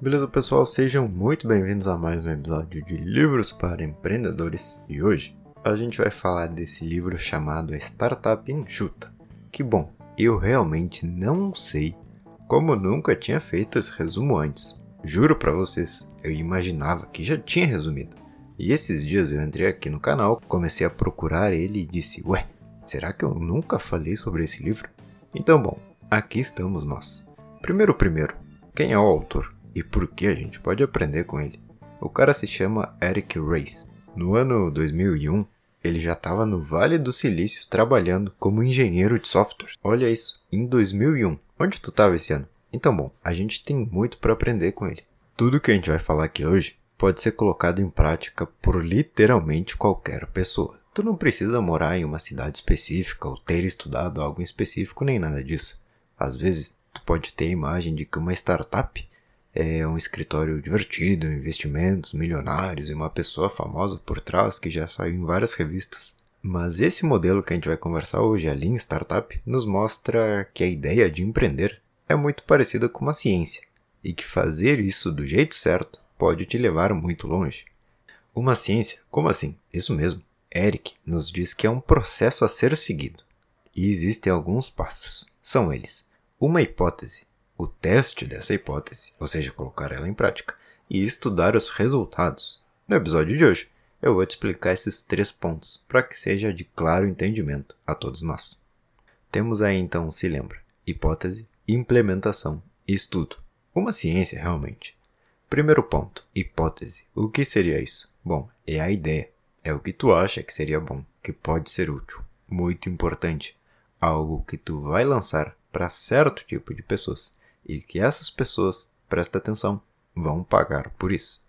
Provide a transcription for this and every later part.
Beleza, pessoal? Sejam muito bem-vindos a mais um episódio de Livros para Empreendedores. E hoje a gente vai falar desse livro chamado Startup Enxuta. Que bom, eu realmente não sei como nunca tinha feito esse resumo antes. Juro para vocês, eu imaginava que já tinha resumido. E esses dias eu entrei aqui no canal, comecei a procurar ele e disse: Ué, será que eu nunca falei sobre esse livro? Então, bom, aqui estamos nós. Primeiro, primeiro, quem é o autor? E por que a gente pode aprender com ele. O cara se chama Eric Reis. No ano 2001, ele já estava no Vale do Silício trabalhando como engenheiro de software. Olha isso, em 2001. Onde tu estava esse ano? Então, bom, a gente tem muito para aprender com ele. Tudo que a gente vai falar aqui hoje pode ser colocado em prática por literalmente qualquer pessoa. Tu não precisa morar em uma cidade específica ou ter estudado algo específico nem nada disso. Às vezes, tu pode ter a imagem de que uma startup é um escritório divertido, investimentos milionários e uma pessoa famosa por trás que já saiu em várias revistas. Mas esse modelo que a gente vai conversar hoje, a Lean Startup, nos mostra que a ideia de empreender é muito parecida com uma ciência e que fazer isso do jeito certo pode te levar muito longe. Uma ciência? Como assim? Isso mesmo. Eric nos diz que é um processo a ser seguido. E existem alguns passos. São eles: uma hipótese, o teste dessa hipótese, ou seja, colocar ela em prática, e estudar os resultados. No episódio de hoje, eu vou te explicar esses três pontos para que seja de claro entendimento a todos nós. Temos aí então, se lembra, hipótese, implementação e estudo. Uma ciência realmente. Primeiro ponto, hipótese. O que seria isso? Bom, é a ideia. É o que tu acha que seria bom, que pode ser útil. Muito importante. Algo que tu vai lançar para certo tipo de pessoas e que essas pessoas, presta atenção, vão pagar por isso.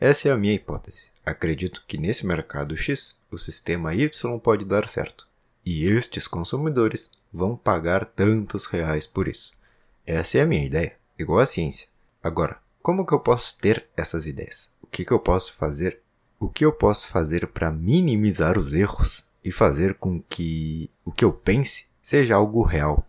Essa é a minha hipótese. Acredito que nesse mercado X, o sistema Y pode dar certo. E estes consumidores vão pagar tantos reais por isso. Essa é a minha ideia, igual a ciência. Agora, como que eu posso ter essas ideias? O que, que eu posso fazer? O que eu posso fazer para minimizar os erros e fazer com que o que eu pense seja algo real,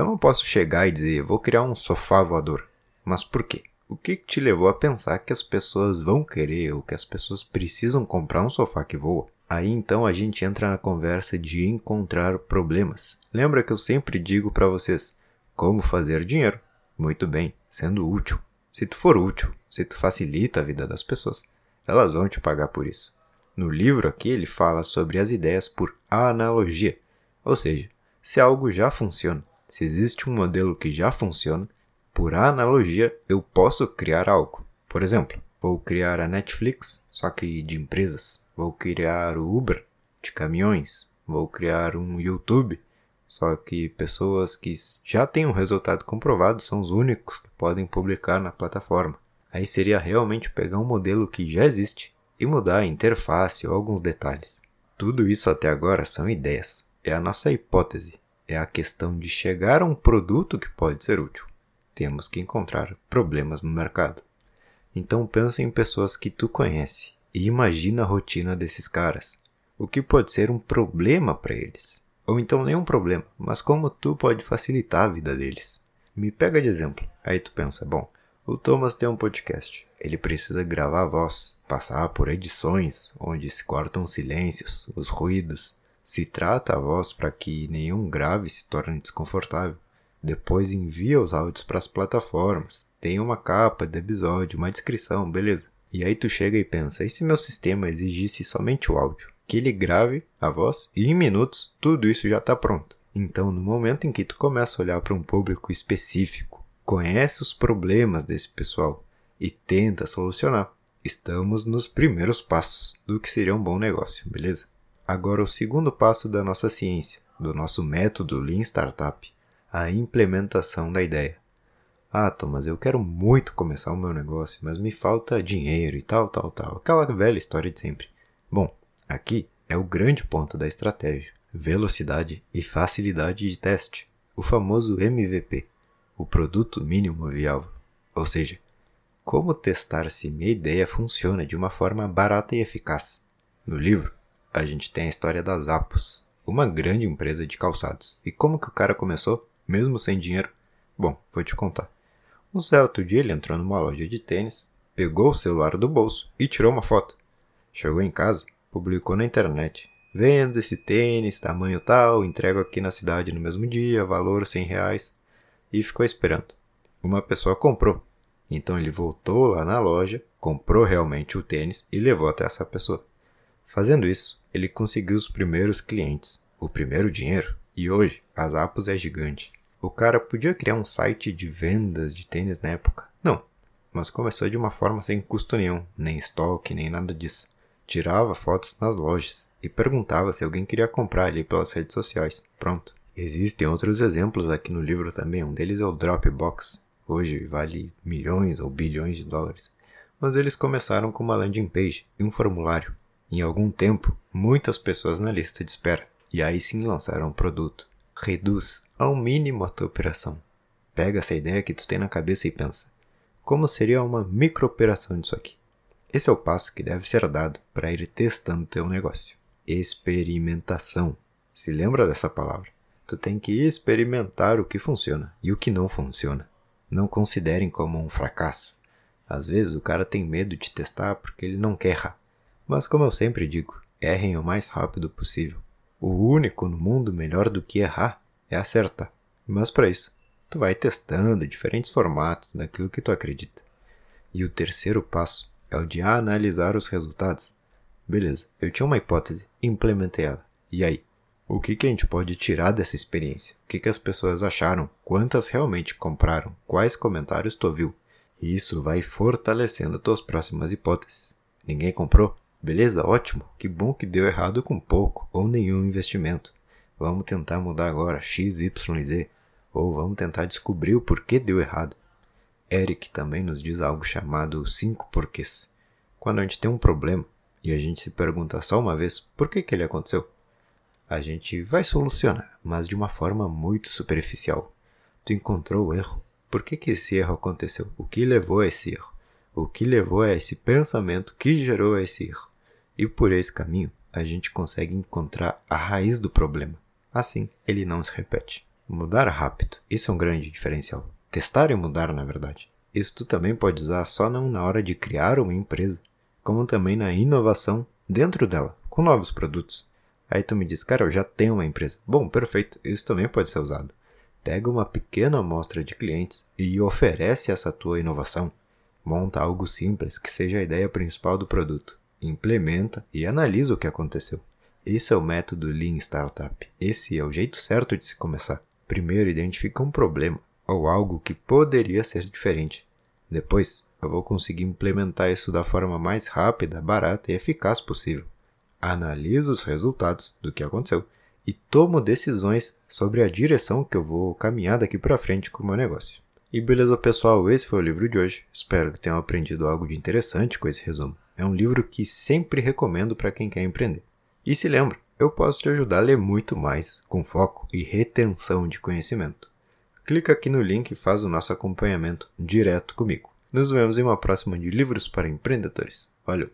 eu não posso chegar e dizer, vou criar um sofá voador. Mas por quê? O que te levou a pensar que as pessoas vão querer ou que as pessoas precisam comprar um sofá que voa? Aí então a gente entra na conversa de encontrar problemas. Lembra que eu sempre digo para vocês como fazer dinheiro? Muito bem, sendo útil. Se tu for útil, se tu facilita a vida das pessoas, elas vão te pagar por isso. No livro aqui ele fala sobre as ideias por analogia, ou seja, se algo já funciona, se existe um modelo que já funciona, por analogia eu posso criar algo. Por exemplo, vou criar a Netflix, só que de empresas. Vou criar o Uber, de caminhões. Vou criar um YouTube, só que pessoas que já têm um resultado comprovado são os únicos que podem publicar na plataforma. Aí seria realmente pegar um modelo que já existe e mudar a interface ou alguns detalhes. Tudo isso até agora são ideias. É a nossa hipótese é a questão de chegar a um produto que pode ser útil. Temos que encontrar problemas no mercado. Então pense em pessoas que tu conhece e imagina a rotina desses caras. O que pode ser um problema para eles? Ou então nem um problema, mas como tu pode facilitar a vida deles. Me pega de exemplo. Aí tu pensa, bom, o Thomas tem um podcast. Ele precisa gravar a voz, passar por edições onde se cortam os silêncios, os ruídos, se trata a voz para que nenhum grave se torne desconfortável. Depois envia os áudios para as plataformas. Tem uma capa de episódio, uma descrição, beleza. E aí tu chega e pensa, e se meu sistema exigisse somente o áudio? Que ele grave a voz e em minutos tudo isso já está pronto. Então, no momento em que tu começa a olhar para um público específico, conhece os problemas desse pessoal e tenta solucionar, estamos nos primeiros passos do que seria um bom negócio, beleza? Agora, o segundo passo da nossa ciência, do nosso método Lean Startup, a implementação da ideia. Ah, Thomas, eu quero muito começar o meu negócio, mas me falta dinheiro e tal, tal, tal. Aquela velha história de sempre. Bom, aqui é o grande ponto da estratégia: velocidade e facilidade de teste, o famoso MVP, o produto mínimo viável. Ou seja, como testar se minha ideia funciona de uma forma barata e eficaz. No livro, a gente tem a história das Apos, uma grande empresa de calçados. E como que o cara começou, mesmo sem dinheiro? Bom, vou te contar. Um certo dia ele entrou numa loja de tênis, pegou o celular do bolso e tirou uma foto. Chegou em casa, publicou na internet. Vendo esse tênis, tamanho tal, entrego aqui na cidade no mesmo dia, valor 100 reais. E ficou esperando. Uma pessoa comprou. Então ele voltou lá na loja, comprou realmente o tênis e levou até essa pessoa. Fazendo isso, ele conseguiu os primeiros clientes, o primeiro dinheiro, e hoje a Zappos é gigante. O cara podia criar um site de vendas de tênis na época? Não, mas começou de uma forma sem custo nenhum, nem estoque, nem nada disso. Tirava fotos nas lojas e perguntava se alguém queria comprar ali pelas redes sociais. Pronto. Existem outros exemplos aqui no livro também, um deles é o Dropbox. Hoje vale milhões ou bilhões de dólares. Mas eles começaram com uma landing page e um formulário em algum tempo, muitas pessoas na lista de espera, e aí sim lançaram um produto. Reduz ao mínimo a tua operação. Pega essa ideia que tu tem na cabeça e pensa: como seria uma microoperação disso aqui? Esse é o passo que deve ser dado para ir testando teu negócio. Experimentação. Se lembra dessa palavra? Tu tem que experimentar o que funciona e o que não funciona. Não considerem como um fracasso. Às vezes o cara tem medo de testar porque ele não quer errar. Mas como eu sempre digo, errem o mais rápido possível. O único no mundo melhor do que errar é acertar. Mas para isso, tu vai testando diferentes formatos daquilo que tu acredita. E o terceiro passo é o de analisar os resultados. Beleza, eu tinha uma hipótese, implementei ela. E aí? O que, que a gente pode tirar dessa experiência? O que, que as pessoas acharam? Quantas realmente compraram? Quais comentários tu ouviu? E isso vai fortalecendo tuas próximas hipóteses. Ninguém comprou? Beleza, ótimo. Que bom que deu errado com pouco ou nenhum investimento. Vamos tentar mudar agora X, Y, Z. Ou vamos tentar descobrir o porquê deu errado. Eric também nos diz algo chamado cinco porquês. Quando a gente tem um problema e a gente se pergunta só uma vez por que, que ele aconteceu, a gente vai solucionar, mas de uma forma muito superficial. Tu encontrou o erro. Por que, que esse erro aconteceu? O que levou a esse erro? O que levou a esse pensamento que gerou esse erro? E por esse caminho, a gente consegue encontrar a raiz do problema. Assim, ele não se repete. Mudar rápido, isso é um grande diferencial. Testar e mudar, na verdade. Isso tu também pode usar só não na hora de criar uma empresa, como também na inovação dentro dela, com novos produtos. Aí tu me diz, cara, eu já tenho uma empresa. Bom, perfeito, isso também pode ser usado. Pega uma pequena amostra de clientes e oferece essa tua inovação. Monta algo simples que seja a ideia principal do produto implementa e analisa o que aconteceu. Esse é o método Lean Startup. Esse é o jeito certo de se começar. Primeiro, identifica um problema ou algo que poderia ser diferente. Depois, eu vou conseguir implementar isso da forma mais rápida, barata e eficaz possível. Analiso os resultados do que aconteceu e tomo decisões sobre a direção que eu vou caminhar daqui para frente com o meu negócio. E beleza, pessoal, esse foi o livro de hoje. Espero que tenham aprendido algo de interessante com esse resumo. É um livro que sempre recomendo para quem quer empreender. E se lembra, eu posso te ajudar a ler muito mais, com foco e retenção de conhecimento. Clica aqui no link e faz o nosso acompanhamento direto comigo. Nos vemos em uma próxima de Livros para Empreendedores. Valeu!